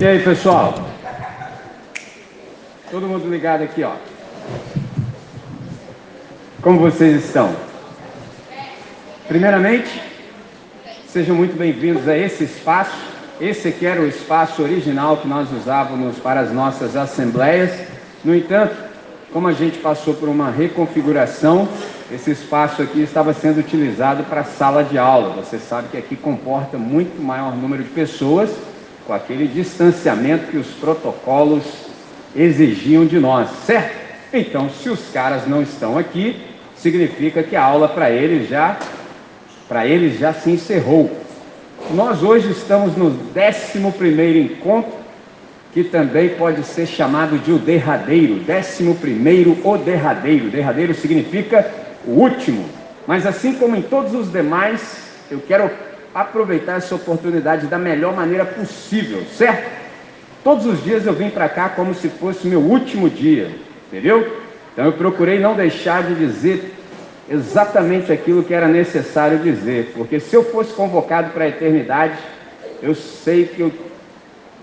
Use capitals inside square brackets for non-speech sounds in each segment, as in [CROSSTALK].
E aí, pessoal? Todo mundo ligado aqui, ó. Como vocês estão? Primeiramente, sejam muito bem-vindos a esse espaço. Esse aqui era o espaço original que nós usávamos para as nossas assembleias. No entanto, como a gente passou por uma reconfiguração, esse espaço aqui estava sendo utilizado para sala de aula. Você sabe que aqui comporta muito maior número de pessoas, com aquele distanciamento que os protocolos exigiam de nós, certo? Então, se os caras não estão aqui, significa que a aula para eles já para eles já se encerrou. Nós hoje estamos no 11 primeiro encontro, que também pode ser chamado de o derradeiro, 11 primeiro o derradeiro. Derradeiro significa o último. Mas assim como em todos os demais, eu quero aproveitar essa oportunidade da melhor maneira possível, certo? Todos os dias eu vim para cá como se fosse meu último dia, entendeu? Então eu procurei não deixar de dizer exatamente aquilo que era necessário dizer, porque se eu fosse convocado para a eternidade, eu sei que eu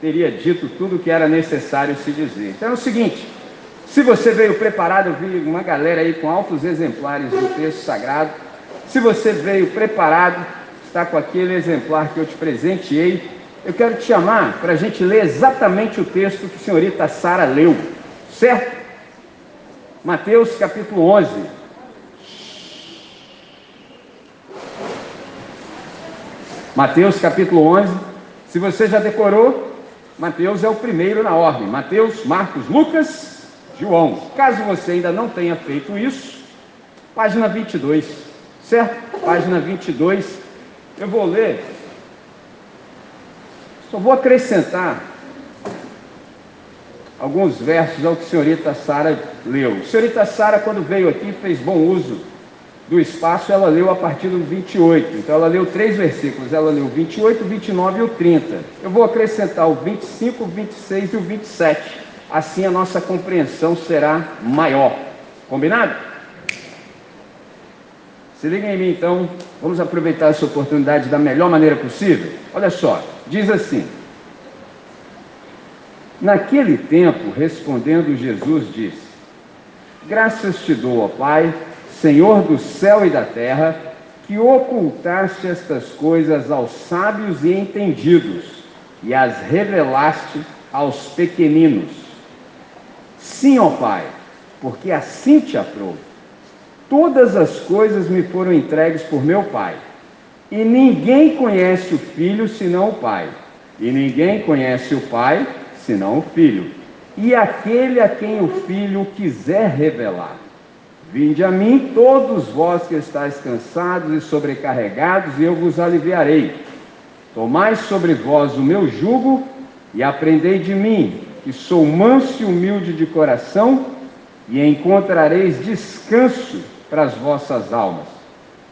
teria dito tudo o que era necessário se dizer. Então é o seguinte: se você veio preparado, eu vi uma galera aí com altos exemplares do texto sagrado. Se você veio preparado, está com aquele exemplar que eu te presenteei, eu quero te chamar para a gente ler exatamente o texto que a senhorita Sara leu, certo? Mateus capítulo 11. Mateus capítulo 11. Se você já decorou, Mateus é o primeiro na ordem. Mateus, Marcos, Lucas, João. Caso você ainda não tenha feito isso, página 22, certo? Página 22. Eu vou ler. Só vou acrescentar alguns versos ao que a senhorita Sara leu. A senhorita Sara, quando veio aqui, fez bom uso do espaço, ela leu a partir do 28. Então ela leu três versículos, ela leu 28, 29 e o 30. Eu vou acrescentar o 25, o 26 e o 27. Assim a nossa compreensão será maior. Combinado? Se liguem em mim então, vamos aproveitar essa oportunidade da melhor maneira possível. Olha só, diz assim: Naquele tempo, respondendo Jesus, disse: Graças te dou, ó Pai, Senhor do céu e da terra, que ocultaste estas coisas aos sábios e entendidos e as revelaste aos pequeninos. Sim, ó Pai, porque assim te aprouve. Todas as coisas me foram entregues por meu Pai, e ninguém conhece o Filho senão o Pai, e ninguém conhece o Pai senão o Filho, e aquele a quem o Filho quiser revelar. Vinde a mim, todos vós que estáis cansados e sobrecarregados, e eu vos aliviarei. Tomai sobre vós o meu jugo e aprendei de mim, que sou manso e humilde de coração, e encontrareis descanso para as vossas almas,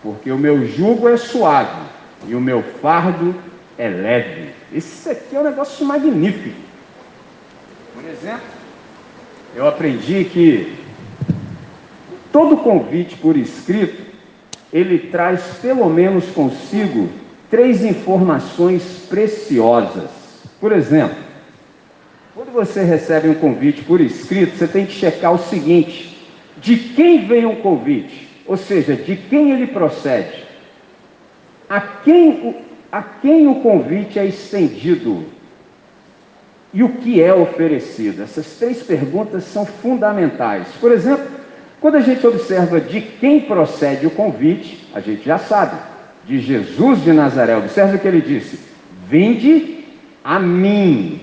porque o meu jugo é suave e o meu fardo é leve. Isso aqui é um negócio magnífico. Por exemplo, eu aprendi que Todo convite por escrito, ele traz pelo menos consigo três informações preciosas. Por exemplo, quando você recebe um convite por escrito, você tem que checar o seguinte: de quem vem o convite? Ou seja, de quem ele procede? A quem, a quem o convite é estendido? E o que é oferecido? Essas três perguntas são fundamentais. Por exemplo, quando a gente observa de quem procede o convite, a gente já sabe, de Jesus de Nazaré. Observe o que ele disse: Vinde a mim.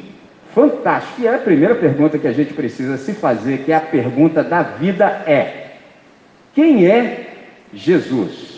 Fantástico. E a primeira pergunta que a gente precisa se fazer, que é a pergunta da vida é: Quem é Jesus?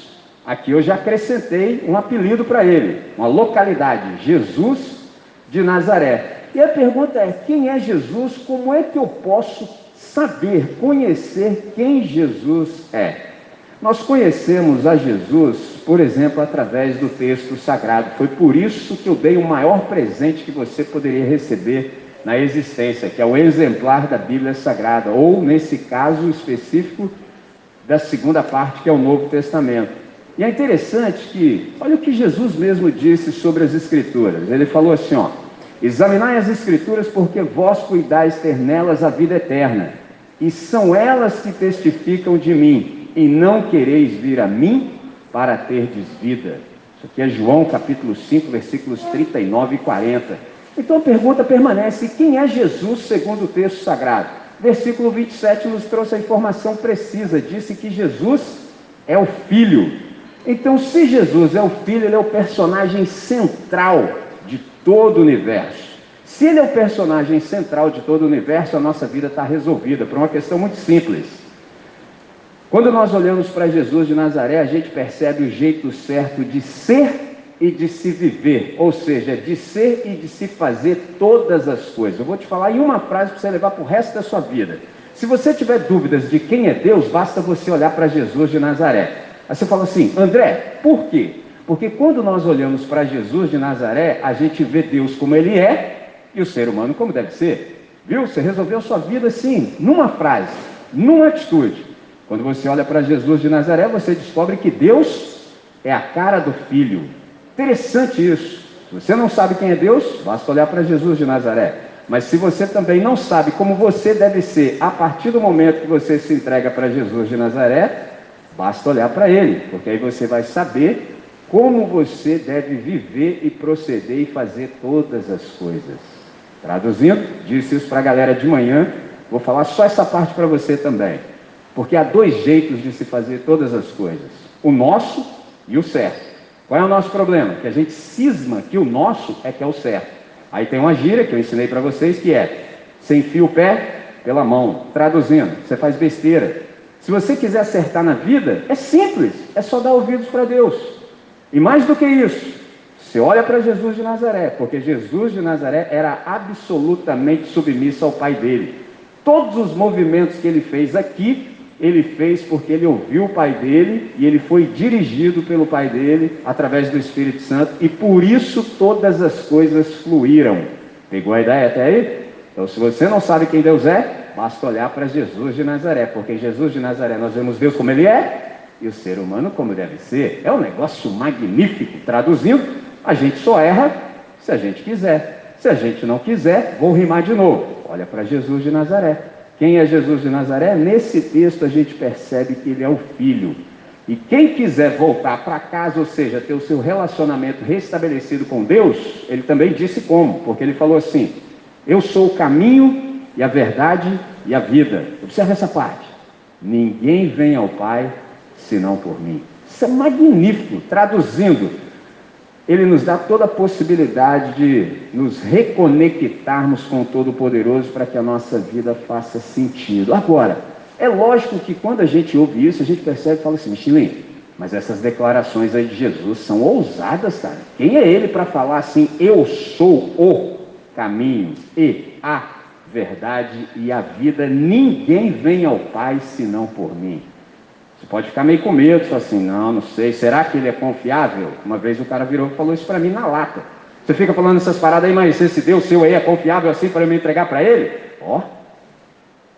Aqui eu já acrescentei um apelido para ele, uma localidade, Jesus de Nazaré. E a pergunta é: quem é Jesus? Como é que eu posso saber, conhecer quem Jesus é. Nós conhecemos a Jesus, por exemplo, através do texto sagrado. Foi por isso que eu dei o maior presente que você poderia receber na existência, que é o exemplar da Bíblia Sagrada, ou nesse caso específico, da segunda parte, que é o Novo Testamento. E é interessante que, olha o que Jesus mesmo disse sobre as Escrituras. Ele falou assim: ó, Examinai as Escrituras, porque vós cuidais ter nelas a vida eterna, e são elas que testificam de mim, e não quereis vir a mim para terdes vida. Isso aqui é João capítulo 5, versículos 39 e 40. Então a pergunta permanece: quem é Jesus segundo o texto sagrado? Versículo 27 nos trouxe a informação precisa, disse que Jesus é o Filho. Então, se Jesus é o Filho, ele é o personagem central de todo o universo. Se ele é o personagem central de todo o universo, a nossa vida está resolvida por uma questão muito simples. Quando nós olhamos para Jesus de Nazaré, a gente percebe o jeito certo de ser e de se viver, ou seja, de ser e de se fazer todas as coisas. Eu vou te falar em uma frase para você levar para o resto da sua vida. Se você tiver dúvidas de quem é Deus, basta você olhar para Jesus de Nazaré. Aí você fala assim, André, por quê? Porque quando nós olhamos para Jesus de Nazaré, a gente vê Deus como ele é e o ser humano como deve ser. Viu? Você resolveu sua vida assim, numa frase, numa atitude. Quando você olha para Jesus de Nazaré, você descobre que Deus é a cara do Filho. Interessante isso. Se você não sabe quem é Deus, basta olhar para Jesus de Nazaré. Mas se você também não sabe como você deve ser a partir do momento que você se entrega para Jesus de Nazaré, basta olhar para ele, porque aí você vai saber como você deve viver e proceder e fazer todas as coisas. Traduzindo, disse isso para a galera de manhã, vou falar só essa parte para você também. Porque há dois jeitos de se fazer todas as coisas: o nosso e o certo. Qual é o nosso problema? Que a gente cisma que o nosso é que é o certo. Aí tem uma gíria que eu ensinei para vocês que é: sem fio o pé pela mão. Traduzindo, você faz besteira. Se você quiser acertar na vida, é simples, é só dar ouvidos para Deus. E mais do que isso, você olha para Jesus de Nazaré, porque Jesus de Nazaré era absolutamente submisso ao pai dele. Todos os movimentos que ele fez aqui ele fez porque ele ouviu o pai dele e ele foi dirigido pelo pai dele através do Espírito Santo e por isso todas as coisas fluíram. Pegou a ideia até aí? Então, se você não sabe quem Deus é, basta olhar para Jesus de Nazaré, porque Jesus de Nazaré nós vemos Deus como ele é e o ser humano como deve ser. É um negócio magnífico. Traduzindo, a gente só erra se a gente quiser. Se a gente não quiser, vou rimar de novo. Olha para Jesus de Nazaré. Quem é Jesus de Nazaré? Nesse texto a gente percebe que ele é o Filho. E quem quiser voltar para casa, ou seja, ter o seu relacionamento restabelecido com Deus, ele também disse como, porque ele falou assim: Eu sou o caminho e a verdade e a vida. Observe essa parte. Ninguém vem ao Pai senão por mim. Isso é magnífico. Traduzindo, ele nos dá toda a possibilidade de nos reconectarmos com o Todo-Poderoso para que a nossa vida faça sentido. Agora, é lógico que quando a gente ouve isso, a gente percebe e fala assim, Michelin, mas essas declarações aí de Jesus são ousadas, cara. Quem é ele para falar assim, eu sou o caminho e a verdade e a vida, ninguém vem ao Pai senão por mim. Pode ficar meio com medo, assim, não, não sei, será que ele é confiável? Uma vez o cara virou e falou isso para mim na lata. Você fica falando essas paradas aí, mas esse Deus seu aí é confiável assim para eu me entregar para ele? Ó,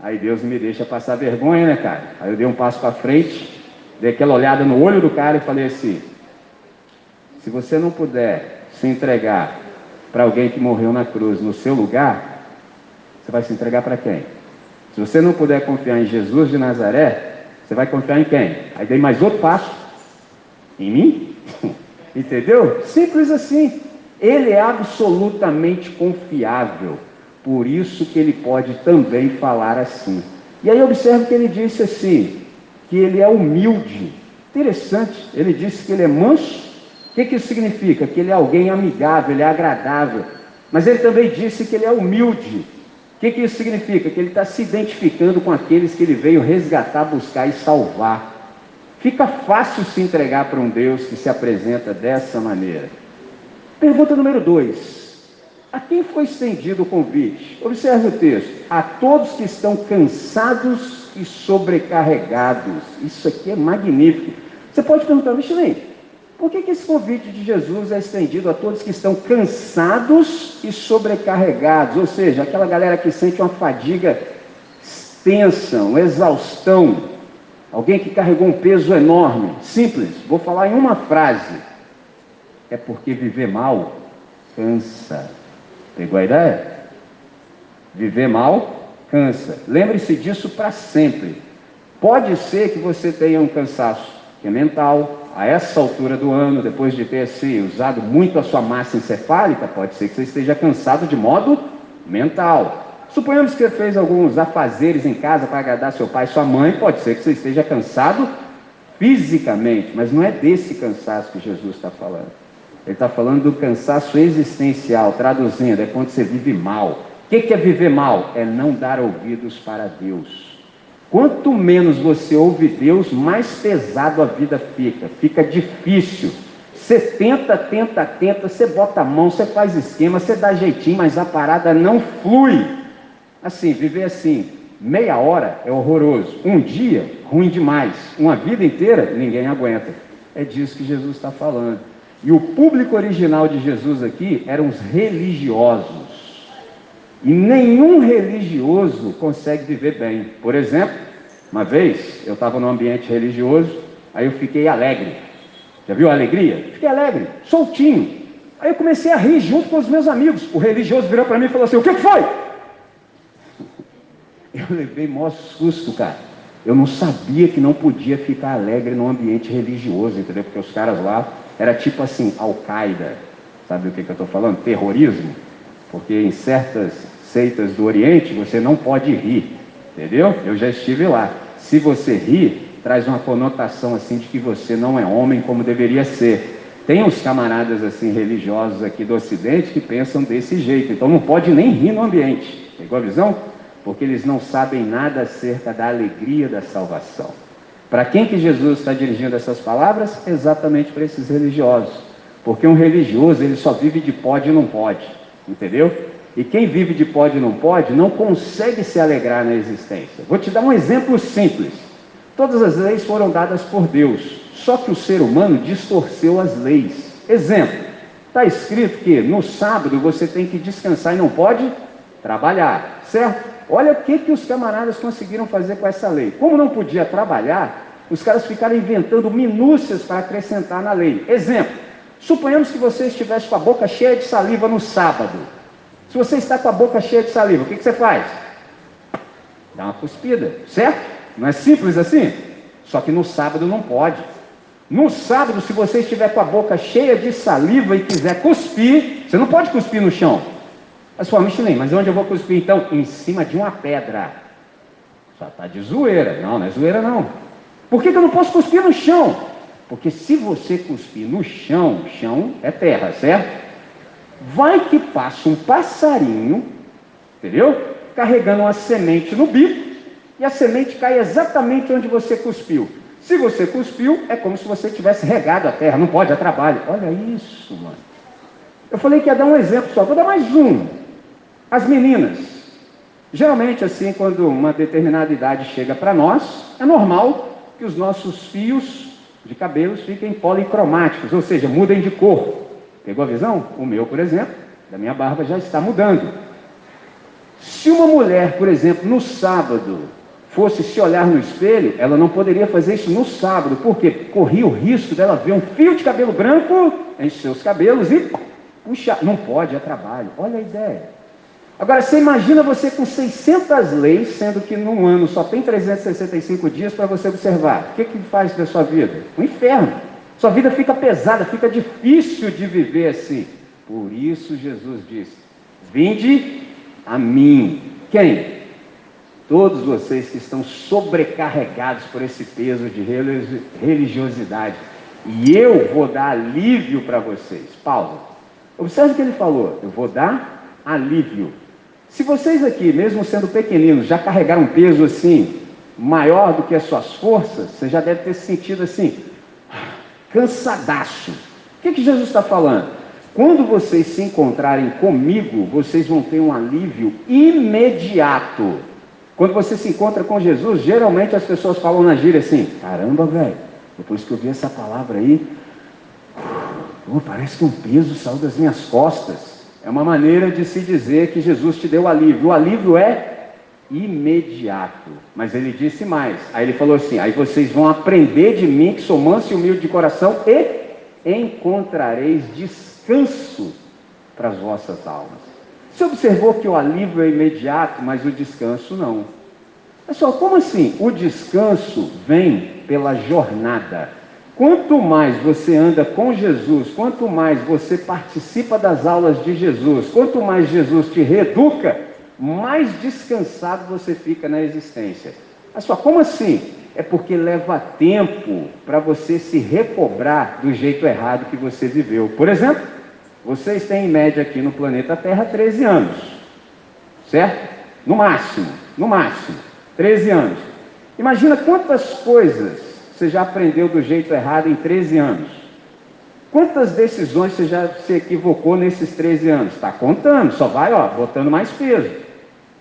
aí Deus me deixa passar vergonha, né, cara? Aí eu dei um passo para frente, dei aquela olhada no olho do cara e falei assim: se você não puder se entregar para alguém que morreu na cruz no seu lugar, você vai se entregar para quem? Se você não puder confiar em Jesus de Nazaré, você vai confiar em quem? Aí dei mais outro passo. Em mim? [LAUGHS] Entendeu? Simples assim. Ele é absolutamente confiável. Por isso que ele pode também falar assim. E aí observe que ele disse assim, que ele é humilde. Interessante. Ele disse que ele é manso. O que, que isso significa? Que ele é alguém amigável, ele é agradável. Mas ele também disse que ele é humilde. O que, que isso significa? Que ele está se identificando com aqueles que ele veio resgatar, buscar e salvar. Fica fácil se entregar para um Deus que se apresenta dessa maneira. Pergunta número 2. A quem foi estendido o convite? Observe o texto. A todos que estão cansados e sobrecarregados. Isso aqui é magnífico. Você pode perguntar, Michelin, por que, que esse convite de Jesus é estendido a todos que estão cansados e sobrecarregados? Ou seja, aquela galera que sente uma fadiga extensa, uma exaustão, alguém que carregou um peso enorme. Simples, vou falar em uma frase. É porque viver mal cansa. Pegou a ideia? Viver mal cansa. Lembre-se disso para sempre. Pode ser que você tenha um cansaço que é mental, a essa altura do ano, depois de ter se usado muito a sua massa encefálica, pode ser que você esteja cansado de modo mental. Suponhamos que você fez alguns afazeres em casa para agradar seu pai e sua mãe, pode ser que você esteja cansado fisicamente, mas não é desse cansaço que Jesus está falando. Ele está falando do cansaço existencial, traduzindo, é quando você vive mal. O que é viver mal? É não dar ouvidos para Deus. Quanto menos você ouve Deus, mais pesado a vida fica, fica difícil. Você tenta, tenta, tenta, você bota a mão, você faz esquema, você dá jeitinho, mas a parada não flui. Assim, viver assim, meia hora é horroroso, um dia, ruim demais, uma vida inteira, ninguém aguenta. É disso que Jesus está falando. E o público original de Jesus aqui eram os religiosos. E nenhum religioso consegue viver bem. Por exemplo, uma vez eu estava num ambiente religioso, aí eu fiquei alegre. Já viu a alegria? Fiquei alegre, soltinho. Aí eu comecei a rir junto com os meus amigos. O religioso virou para mim e falou assim: O que foi? [LAUGHS] Eu levei maior susto, cara. Eu não sabia que não podia ficar alegre num ambiente religioso, entendeu? Porque os caras lá era tipo assim, Al-Qaeda. Sabe o que, que eu estou falando? Terrorismo. Porque em certas seitas do Oriente você não pode rir, entendeu? Eu já estive lá. Se você rir, traz uma conotação assim de que você não é homem como deveria ser. Tem uns camaradas assim religiosos aqui do Ocidente que pensam desse jeito, então não pode nem rir no ambiente. Pegou a visão? Porque eles não sabem nada acerca da alegria da salvação. Para quem que Jesus está dirigindo essas palavras? Exatamente para esses religiosos. Porque um religioso, ele só vive de pode e não pode. Entendeu? E quem vive de pode e não pode, não consegue se alegrar na existência. Vou te dar um exemplo simples. Todas as leis foram dadas por Deus, só que o ser humano distorceu as leis. Exemplo, está escrito que no sábado você tem que descansar e não pode trabalhar, certo? Olha o que, que os camaradas conseguiram fazer com essa lei. Como não podia trabalhar, os caras ficaram inventando minúcias para acrescentar na lei. Exemplo, suponhamos que você estivesse com a boca cheia de saliva no sábado. Se você está com a boca cheia de saliva, o que, que você faz? Dá uma cuspida, certo? Não é simples assim? Só que no sábado não pode. No sábado, se você estiver com a boca cheia de saliva e quiser cuspir, você não pode cuspir no chão. Mas falou, Michelin, mas onde eu vou cuspir então? Em cima de uma pedra. Só está de zoeira. Não, não é zoeira não. Por que, que eu não posso cuspir no chão? Porque se você cuspir no chão, chão é terra, certo? Vai que passa um passarinho, entendeu? Carregando uma semente no bico, e a semente cai exatamente onde você cuspiu. Se você cuspiu, é como se você tivesse regado a terra, não pode, é trabalho. Olha isso, mano. Eu falei que ia dar um exemplo só, vou dar mais um. As meninas, geralmente assim, quando uma determinada idade chega para nós, é normal que os nossos fios de cabelos fiquem policromáticos, ou seja, mudem de cor. Pegou a visão? O meu, por exemplo, da minha barba já está mudando. Se uma mulher, por exemplo, no sábado, fosse se olhar no espelho, ela não poderia fazer isso no sábado, porque corria o risco dela ver um fio de cabelo branco em seus cabelos e puxar. Não pode, é trabalho. Olha a ideia. Agora, você imagina você com 600 leis, sendo que num ano só tem 365 dias para você observar. O que, que faz da sua vida? Um inferno. Sua vida fica pesada, fica difícil de viver assim. Por isso Jesus disse: Vinde a mim. Quem? Todos vocês que estão sobrecarregados por esse peso de religiosidade. E eu vou dar alívio para vocês. Paulo, observe o que ele falou: Eu vou dar alívio. Se vocês aqui, mesmo sendo pequeninos, já carregaram um peso assim, maior do que as suas forças, você já deve ter se sentido assim, cansadaço. O que, que Jesus está falando? Quando vocês se encontrarem comigo, vocês vão ter um alívio imediato. Quando você se encontra com Jesus, geralmente as pessoas falam na gíria assim: caramba, velho, depois que eu vi essa palavra aí, parece que um peso saiu das minhas costas. É uma maneira de se dizer que Jesus te deu alívio. O alívio é imediato. Mas ele disse mais. Aí ele falou assim: aí vocês vão aprender de mim, que sou manso e humilde de coração, e encontrareis descanso para as vossas almas. Você observou que o alívio é imediato, mas o descanso não. Pessoal, como assim? O descanso vem pela jornada. Quanto mais você anda com Jesus, quanto mais você participa das aulas de Jesus, quanto mais Jesus te reeduca, mais descansado você fica na existência. Pessoal, como assim? É porque leva tempo para você se recobrar do jeito errado que você viveu. Por exemplo, vocês têm em média aqui no planeta Terra 13 anos, certo? No máximo, no máximo, 13 anos. Imagina quantas coisas você já aprendeu do jeito errado em 13 anos. Quantas decisões você já se equivocou nesses 13 anos? Está contando, só vai ó, botando mais peso.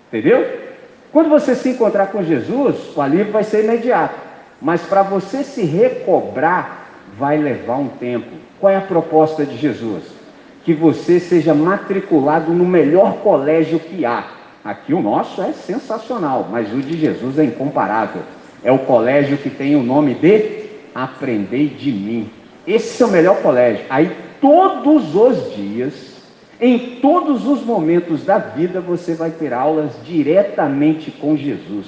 Entendeu? Quando você se encontrar com Jesus, o alívio vai ser imediato. Mas para você se recobrar, vai levar um tempo. Qual é a proposta de Jesus? que você seja matriculado no melhor colégio que há. Aqui o nosso é sensacional, mas o de Jesus é incomparável. É o colégio que tem o nome de Aprendei de mim. Esse é o melhor colégio. Aí todos os dias, em todos os momentos da vida, você vai ter aulas diretamente com Jesus.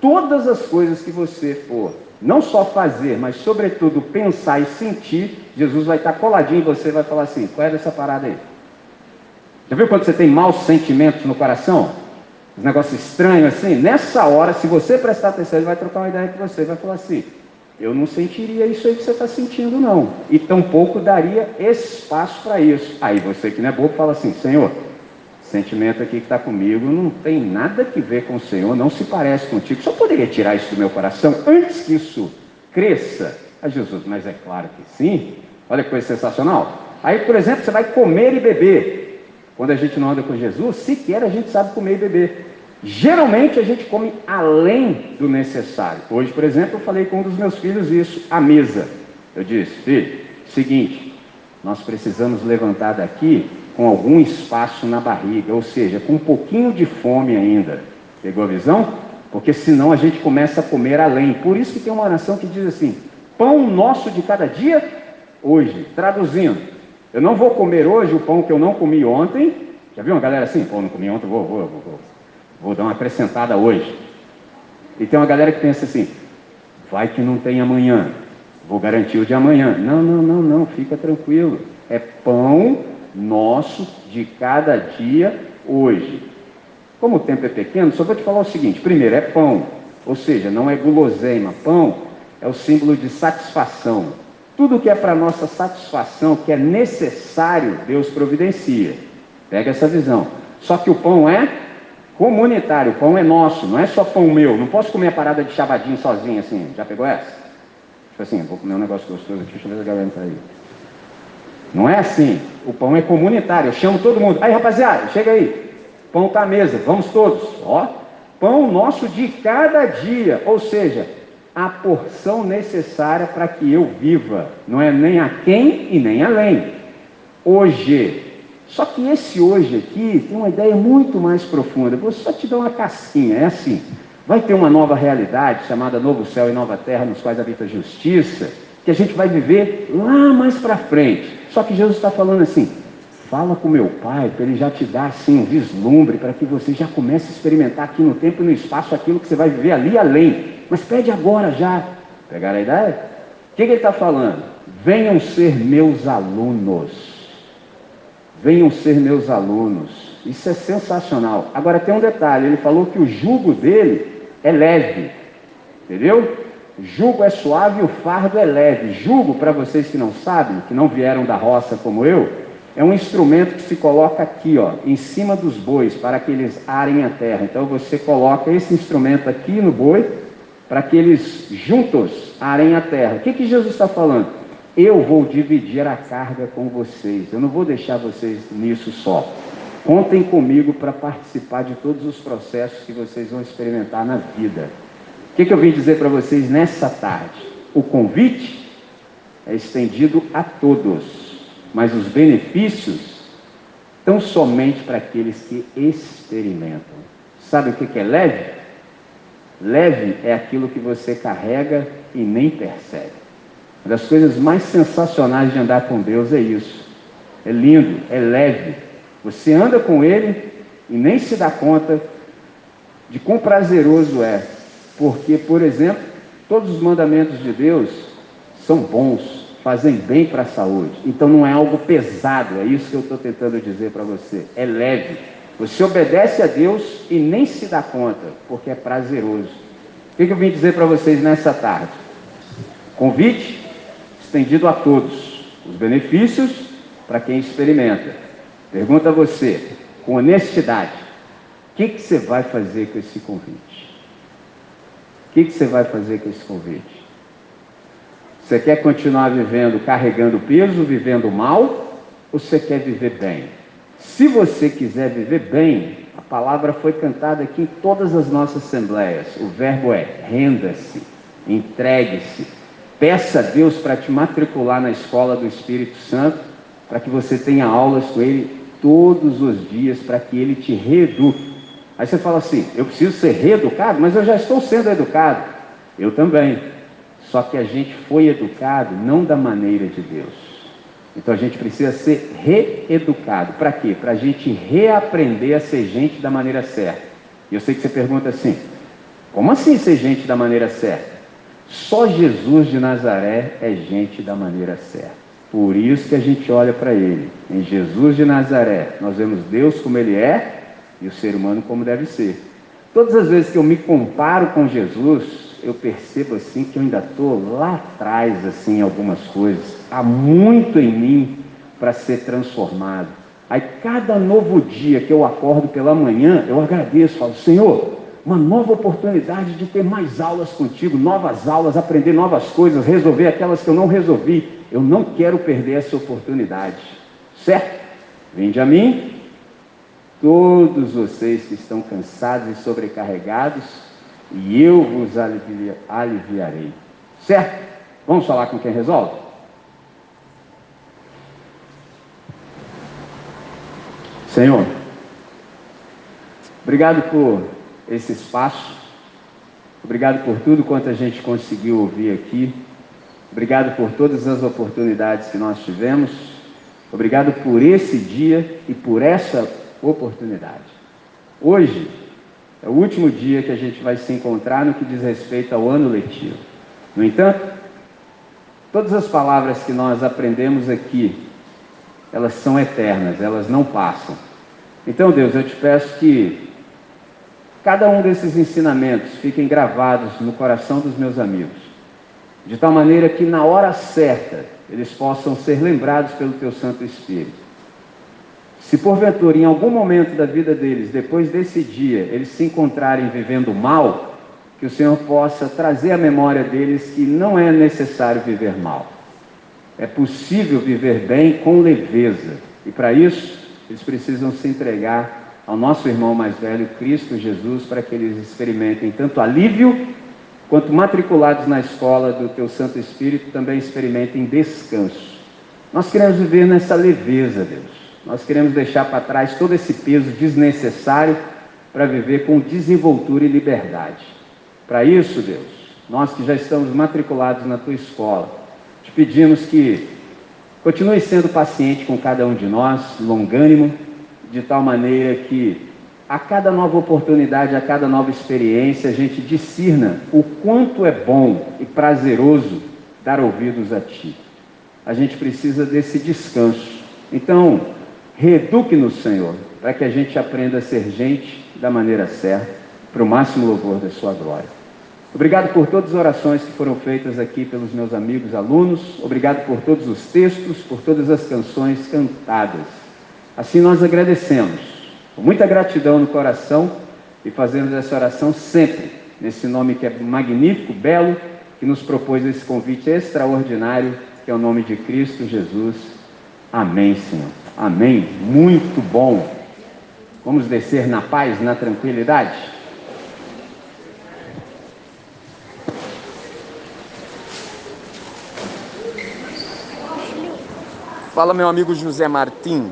Todas as coisas que você for não só fazer, mas sobretudo pensar e sentir, Jesus vai estar coladinho em você e vai falar assim: qual é dessa parada aí? Já viu quando você tem maus sentimentos no coração? Um negócio estranho assim? Nessa hora, se você prestar atenção, ele vai trocar uma ideia com você e vai falar assim: eu não sentiria isso aí que você está sentindo, não. E tampouco daria espaço para isso. Aí você que não é bobo fala assim: Senhor, sentimento aqui que está comigo não tem nada que ver com o Senhor, não se parece contigo. Só poderia tirar isso do meu coração antes que isso cresça? A Jesus, mas é claro que sim. Olha que coisa sensacional. Aí, por exemplo, você vai comer e beber. Quando a gente não anda com Jesus, sequer a gente sabe comer e beber. Geralmente a gente come além do necessário. Hoje, por exemplo, eu falei com um dos meus filhos isso, à mesa. Eu disse, filho, seguinte, nós precisamos levantar daqui com algum espaço na barriga, ou seja, com um pouquinho de fome ainda. Pegou a visão? Porque senão a gente começa a comer além. Por isso que tem uma oração que diz assim: pão nosso de cada dia, hoje. Traduzindo, eu não vou comer hoje o pão que eu não comi ontem. Já viu uma galera assim? Pô, não comi ontem, vou, vou, vou, vou, dar uma acrescentada hoje. E tem uma galera que pensa assim: vai que não tem amanhã, vou garantir o de amanhã. Não, não, não, não, fica tranquilo. É pão nosso de cada dia hoje. Como o tempo é pequeno, só vou te falar o seguinte: primeiro, é pão, ou seja, não é guloseima. Pão é o símbolo de satisfação. Tudo que é para nossa satisfação, que é necessário, Deus providencia. Pega essa visão. Só que o pão é comunitário, o pão é nosso, não é só pão meu. Não posso comer a parada de chavadinho sozinho assim. Já pegou essa? Tipo assim, vou comer um negócio gostoso aqui, deixa eu ver se a galera tá aí. Não é assim. O pão é comunitário. Eu chamo todo mundo. Aí, rapaziada, chega aí. Pão está à mesa. Vamos todos. Ó, pão nosso de cada dia. Ou seja, a porção necessária para que eu viva. Não é nem a quem e nem além. Hoje. Só que esse hoje aqui tem uma ideia muito mais profunda. Vou só te dar uma casquinha. É assim. Vai ter uma nova realidade chamada Novo Céu e Nova Terra, nos quais habita a justiça, que a gente vai viver lá mais para frente. Só que Jesus está falando assim: fala com meu pai, para ele já te dar assim um vislumbre, para que você já comece a experimentar aqui no tempo e no espaço aquilo que você vai viver ali além. Mas pede agora já. Pegaram a ideia? O que, que ele está falando? Venham ser meus alunos. Venham ser meus alunos. Isso é sensacional. Agora tem um detalhe: ele falou que o jugo dele é leve. Entendeu? Jugo é suave e o fardo é leve. Jugo, para vocês que não sabem, que não vieram da roça como eu, é um instrumento que se coloca aqui, ó, em cima dos bois, para que eles arem a terra. Então você coloca esse instrumento aqui no boi, para que eles juntos arem a terra. O que, que Jesus está falando? Eu vou dividir a carga com vocês. Eu não vou deixar vocês nisso só. Contem comigo para participar de todos os processos que vocês vão experimentar na vida. O que, que eu vim dizer para vocês nessa tarde? O convite é estendido a todos, mas os benefícios tão somente para aqueles que experimentam. Sabe o que, que é leve? Leve é aquilo que você carrega e nem percebe. Uma das coisas mais sensacionais de andar com Deus é isso. É lindo, é leve. Você anda com Ele e nem se dá conta de quão prazeroso é. Porque, por exemplo, todos os mandamentos de Deus são bons, fazem bem para a saúde. Então não é algo pesado, é isso que eu estou tentando dizer para você. É leve. Você obedece a Deus e nem se dá conta, porque é prazeroso. O que eu vim dizer para vocês nessa tarde? Convite estendido a todos. Os benefícios para quem experimenta. Pergunta a você, com honestidade, o que, que você vai fazer com esse convite? O que, que você vai fazer com esse convite? Você quer continuar vivendo carregando peso, vivendo mal, ou você quer viver bem? Se você quiser viver bem, a palavra foi cantada aqui em todas as nossas assembleias. O verbo é renda-se, entregue-se, peça a Deus para te matricular na escola do Espírito Santo, para que você tenha aulas com Ele todos os dias, para que Ele te reeduque. Aí você fala assim: eu preciso ser reeducado, mas eu já estou sendo educado. Eu também. Só que a gente foi educado não da maneira de Deus. Então a gente precisa ser reeducado. Para quê? Para a gente reaprender a ser gente da maneira certa. E eu sei que você pergunta assim: como assim ser gente da maneira certa? Só Jesus de Nazaré é gente da maneira certa. Por isso que a gente olha para ele. Em Jesus de Nazaré, nós vemos Deus como ele é e o ser humano como deve ser. Todas as vezes que eu me comparo com Jesus, eu percebo assim que eu ainda estou lá atrás assim em algumas coisas. Há muito em mim para ser transformado. Aí cada novo dia que eu acordo pela manhã, eu agradeço, falo, Senhor, uma nova oportunidade de ter mais aulas contigo, novas aulas, aprender novas coisas, resolver aquelas que eu não resolvi. Eu não quero perder essa oportunidade. Certo? Vinde a mim, todos vocês que estão cansados e sobrecarregados, e eu vos alivia, aliviarei. Certo? Vamos falar com quem resolve? Senhor, obrigado por esse espaço, obrigado por tudo quanto a gente conseguiu ouvir aqui, obrigado por todas as oportunidades que nós tivemos, obrigado por esse dia e por essa oportunidade. Hoje é o último dia que a gente vai se encontrar no que diz respeito ao ano letivo. No entanto, todas as palavras que nós aprendemos aqui, elas são eternas, elas não passam. Então, Deus, eu te peço que cada um desses ensinamentos fiquem gravados no coração dos meus amigos, de tal maneira que na hora certa eles possam ser lembrados pelo teu Santo Espírito se porventura em algum momento da vida deles, depois desse dia, eles se encontrarem vivendo mal, que o Senhor possa trazer à memória deles que não é necessário viver mal. É possível viver bem com leveza. E para isso, eles precisam se entregar ao nosso irmão mais velho, Cristo Jesus, para que eles experimentem tanto alívio, quanto matriculados na escola do Teu Santo Espírito, também experimentem descanso. Nós queremos viver nessa leveza, Deus. Nós queremos deixar para trás todo esse peso desnecessário para viver com desenvoltura e liberdade. Para isso, Deus, nós que já estamos matriculados na tua escola, te pedimos que continue sendo paciente com cada um de nós, longânimo, de tal maneira que a cada nova oportunidade, a cada nova experiência, a gente discirna o quanto é bom e prazeroso dar ouvidos a Ti. A gente precisa desse descanso. Então, Reeduque-nos, Senhor, para que a gente aprenda a ser gente da maneira certa, para o máximo louvor da Sua glória. Obrigado por todas as orações que foram feitas aqui pelos meus amigos alunos. Obrigado por todos os textos, por todas as canções cantadas. Assim nós agradecemos, com muita gratidão no coração e fazemos essa oração sempre nesse nome que é magnífico, belo, que nos propôs esse convite extraordinário, que é o nome de Cristo Jesus. Amém, Senhor. Amém. Muito bom. Vamos descer na paz, na tranquilidade? Fala, meu amigo José Martim.